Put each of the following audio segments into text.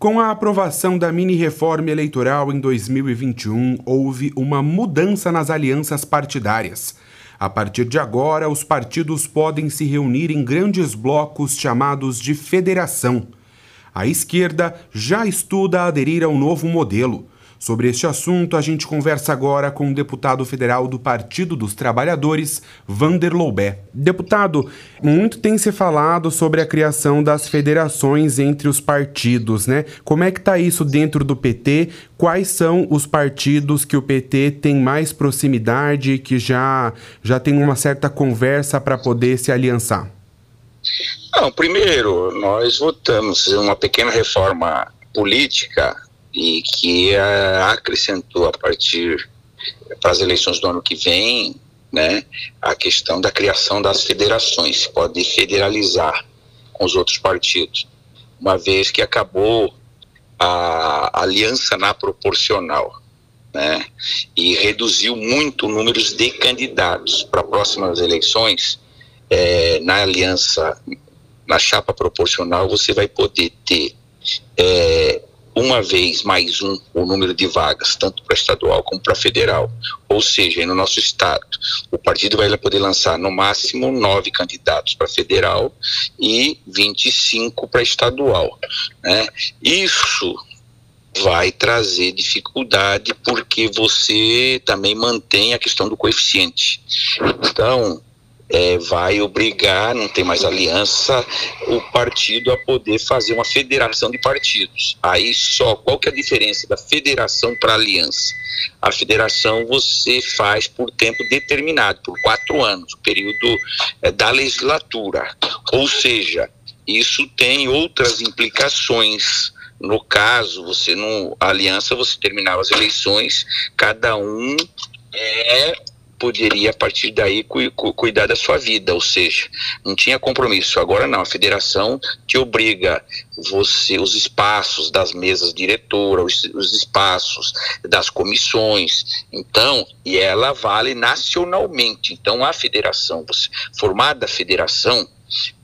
Com a aprovação da mini-reforma eleitoral em 2021, houve uma mudança nas alianças partidárias. A partir de agora, os partidos podem se reunir em grandes blocos chamados de federação. A esquerda já estuda aderir ao novo modelo. Sobre este assunto, a gente conversa agora com o deputado federal do Partido dos Trabalhadores, Vander Loubé. Deputado, muito tem se falado sobre a criação das federações entre os partidos, né? Como é que está isso dentro do PT? Quais são os partidos que o PT tem mais proximidade, que já, já tem uma certa conversa para poder se aliançar? Não, primeiro, nós votamos uma pequena reforma política e que uh, acrescentou a partir para as eleições do ano que vem, né, a questão da criação das federações, pode federalizar com os outros partidos, uma vez que acabou a aliança na proporcional, né, e reduziu muito o número de candidatos para próximas eleições. É, na aliança, na chapa proporcional, você vai poder ter é, uma vez mais um o número de vagas, tanto para estadual como para federal. Ou seja, no nosso estado, o partido vai poder lançar no máximo nove candidatos para federal e 25 para estadual. Né? Isso vai trazer dificuldade porque você também mantém a questão do coeficiente. Então, é, vai obrigar, não tem mais aliança, o partido a poder fazer uma federação de partidos. Aí só, qual que é a diferença da federação para aliança? A federação você faz por tempo determinado, por quatro anos, o período é, da legislatura. Ou seja, isso tem outras implicações. No caso, você não. Aliança, você terminava as eleições, cada um é poderia a partir daí cu cuidar da sua vida, ou seja, não tinha compromisso. Agora não, a federação te obriga você os espaços das mesas diretoras, os, os espaços das comissões. Então, e ela vale nacionalmente. Então, a federação, você, formada a federação,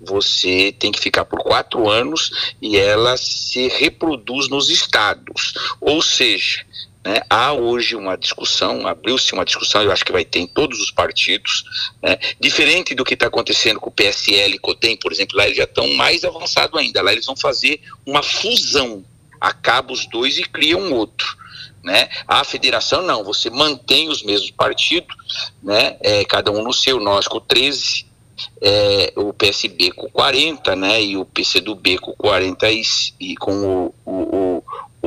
você tem que ficar por quatro anos e ela se reproduz nos estados. Ou seja, né? Há hoje uma discussão, abriu-se uma discussão, eu acho que vai ter em todos os partidos, né? diferente do que está acontecendo com o PSL COTEM, por exemplo, lá eles já estão mais avançados ainda, lá eles vão fazer uma fusão, acaba os dois e cria um outro. Né? A federação não, você mantém os mesmos partidos, né? É, cada um no seu, nós com 13, é, o PSB com 40, né? E o PCdoB com 40 e, e com o, o, o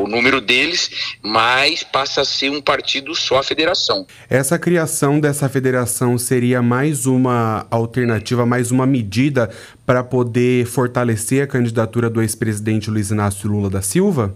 número deles, mas passa a ser um partido só a federação. Essa criação dessa federação seria mais uma alternativa, mais uma medida para poder fortalecer a candidatura do ex-presidente Luiz Inácio Lula da Silva?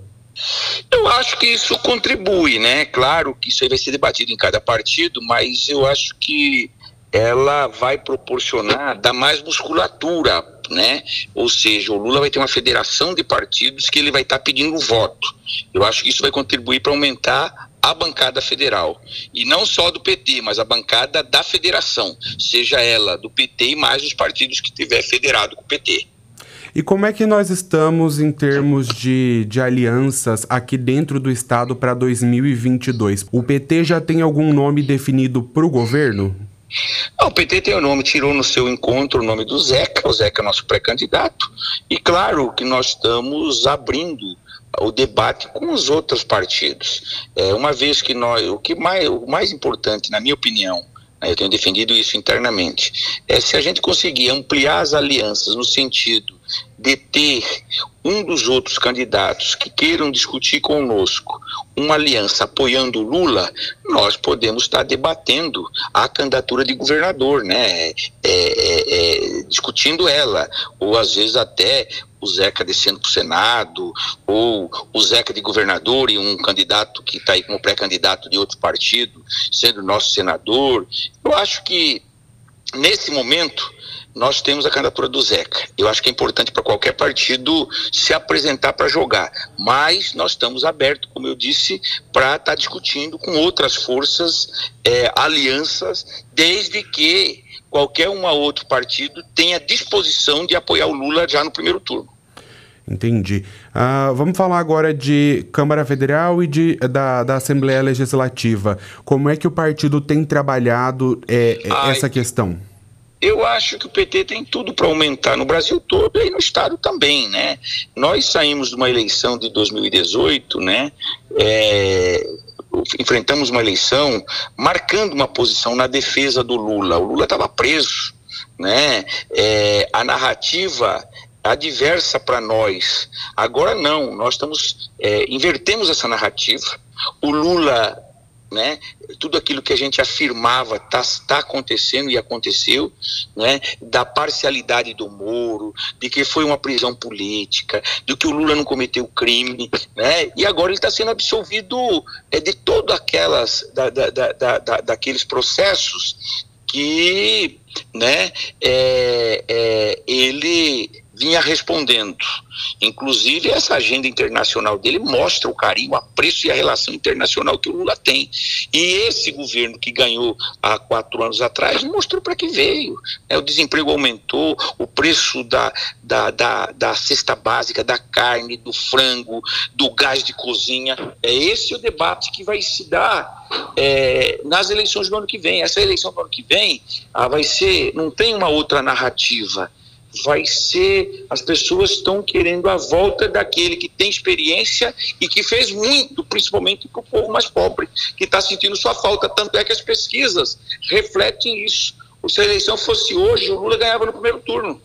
Eu acho que isso contribui, né? Claro que isso aí vai ser debatido em cada partido, mas eu acho que ela vai proporcionar, dar mais musculatura né? Ou seja, o Lula vai ter uma federação de partidos que ele vai estar tá pedindo voto. Eu acho que isso vai contribuir para aumentar a bancada federal. E não só do PT, mas a bancada da federação, seja ela do PT e mais os partidos que tiver federado com o PT. E como é que nós estamos em termos de, de alianças aqui dentro do Estado para 2022? O PT já tem algum nome definido para o governo? O PT tem o nome, tirou no seu encontro o nome do Zeca, o Zeca é nosso pré-candidato, e claro que nós estamos abrindo o debate com os outros partidos. É, uma vez que nós, o que mais, o mais importante, na minha opinião, né, eu tenho defendido isso internamente, é se a gente conseguir ampliar as alianças no sentido de ter um dos outros candidatos que queiram discutir conosco uma aliança apoiando Lula, nós podemos estar debatendo a candidatura de governador, né? É, é, é, discutindo ela, ou às vezes até o Zeca descendo para o Senado, ou o Zeca de governador e um candidato que está aí como pré-candidato de outro partido, sendo nosso senador. Eu acho que, nesse momento, nós temos a candidatura do Zeca. Eu acho que é importante para qualquer partido se apresentar para jogar, mas nós estamos abertos, como eu disse, para estar tá discutindo com outras forças, é, alianças, desde que qualquer um outro partido tenha disposição de apoiar o Lula já no primeiro turno. Entendi. Uh, vamos falar agora de Câmara Federal e de, da, da Assembleia Legislativa. Como é que o partido tem trabalhado é, Ai, essa questão? Eu acho que o PT tem tudo para aumentar no Brasil todo e no Estado também, né? Nós saímos de uma eleição de 2018, né? É, enfrentamos uma eleição marcando uma posição na defesa do Lula. O Lula estava preso, né? É, a narrativa adversa para nós. Agora não, nós estamos é, invertemos essa narrativa. O Lula né? Tudo aquilo que a gente afirmava está tá acontecendo e aconteceu, né? Da parcialidade do Moro, de que foi uma prisão política, de que o Lula não cometeu crime, né? E agora ele está sendo absolvido é, de todas aquelas da, da, da, da, daqueles processos que, né? É, é, ele vinha respondendo. Inclusive, essa agenda internacional dele mostra o carinho, o apreço e a relação internacional que o Lula tem. E esse governo que ganhou há quatro anos atrás mostrou para que veio. Né? O desemprego aumentou, o preço da, da, da, da cesta básica, da carne, do frango, do gás de cozinha. É esse o debate que vai se dar é, nas eleições do ano que vem. Essa eleição do ano que vem ah, vai ser, não tem uma outra narrativa vai ser as pessoas estão querendo a volta daquele que tem experiência e que fez muito, principalmente para o povo mais pobre, que está sentindo sua falta. Tanto é que as pesquisas refletem isso. Se a eleição fosse hoje, o Lula ganhava no primeiro turno.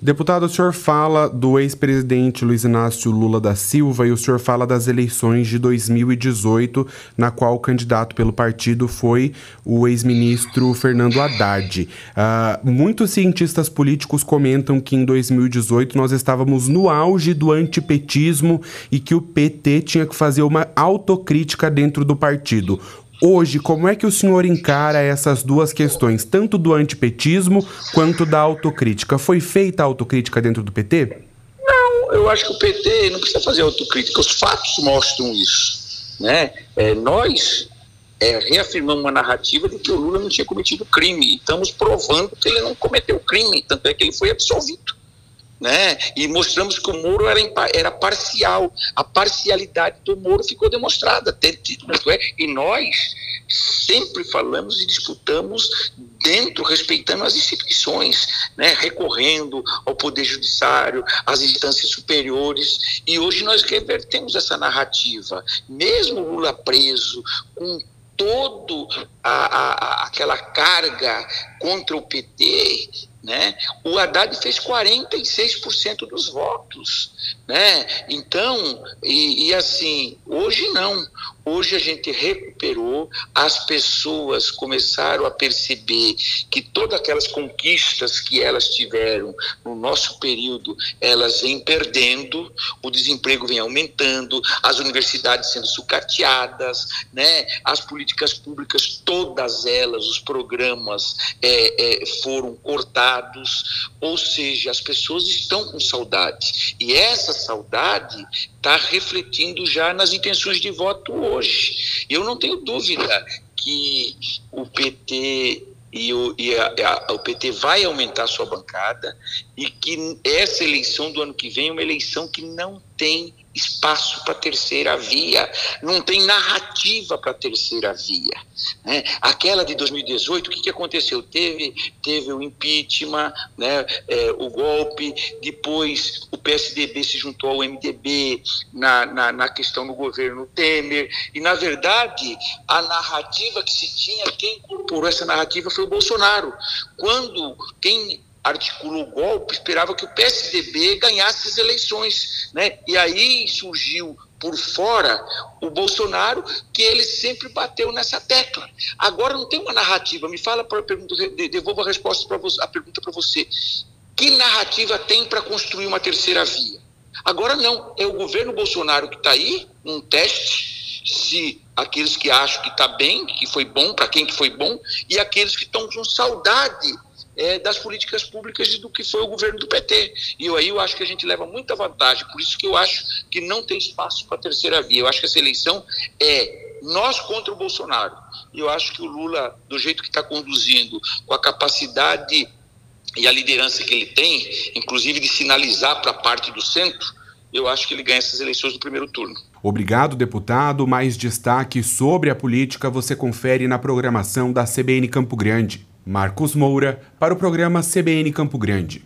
Deputado, o senhor fala do ex-presidente Luiz Inácio Lula da Silva e o senhor fala das eleições de 2018, na qual o candidato pelo partido foi o ex-ministro Fernando Haddad. Uh, muitos cientistas políticos comentam que em 2018 nós estávamos no auge do antipetismo e que o PT tinha que fazer uma autocrítica dentro do partido. Hoje, como é que o senhor encara essas duas questões, tanto do antipetismo quanto da autocrítica? Foi feita a autocrítica dentro do PT? Não, eu acho que o PT não precisa fazer autocrítica, os fatos mostram isso. Né? É, nós é, reafirmamos uma narrativa de que o Lula não tinha cometido crime, e estamos provando que ele não cometeu crime, tanto é que ele foi absolvido né? E mostramos que o Moro era, era parcial. A parcialidade do Moro ficou demonstrada. É, e nós sempre falamos e disputamos dentro, respeitando as instituições, né? recorrendo ao Poder Judiciário, às instâncias superiores. E hoje nós revertemos essa narrativa. Mesmo Lula preso, com todo a, a, aquela carga contra o PT, né? O Haddad fez 46% dos votos. Né? Então, e, e, assim, hoje não. Hoje a gente recuperou, as pessoas começaram a perceber que todas aquelas conquistas que elas tiveram no nosso período, elas vêm perdendo, o desemprego vem aumentando, as universidades sendo sucateadas, né? as políticas públicas, todas elas, os programas é, é, foram cortados, ou seja, as pessoas estão com saudade. E essa saudade está refletindo já nas intenções de voto hoje. Eu não tenho dúvida que o PT e, o, e a, a, o PT vai aumentar sua bancada e que essa eleição do ano que vem é uma eleição que não tem espaço para terceira via, não tem narrativa para terceira via. Né? Aquela de 2018, o que, que aconteceu? Teve, teve o impeachment, né? É, o golpe, depois o PSDB se juntou ao MDB na, na, na questão do governo Temer, e na verdade a narrativa que se tinha, quem incorporou essa narrativa foi o Bolsonaro. Quando quem articulou o golpe, esperava que o PSDB ganhasse as eleições. Né? E aí surgiu por fora o Bolsonaro, que ele sempre bateu nessa tecla. Agora não tem uma narrativa. Me fala para pergunta, devolvo a resposta para você, a pergunta para você. Que narrativa tem para construir uma terceira via? Agora não, é o governo Bolsonaro que está aí, um teste, se aqueles que acham que está bem, que foi bom, para quem que foi bom, e aqueles que estão com saudade é, das políticas públicas e do que foi o governo do PT. E eu, aí eu acho que a gente leva muita vantagem, por isso que eu acho que não tem espaço para a terceira via. Eu acho que essa eleição é nós contra o Bolsonaro. E eu acho que o Lula, do jeito que está conduzindo, com a capacidade e a liderança que ele tem, inclusive de sinalizar para a parte do centro, eu acho que ele ganha essas eleições no primeiro turno. Obrigado, deputado. Mais destaque sobre a política você confere na programação da CBN Campo Grande. Marcos Moura, para o programa CBN Campo Grande.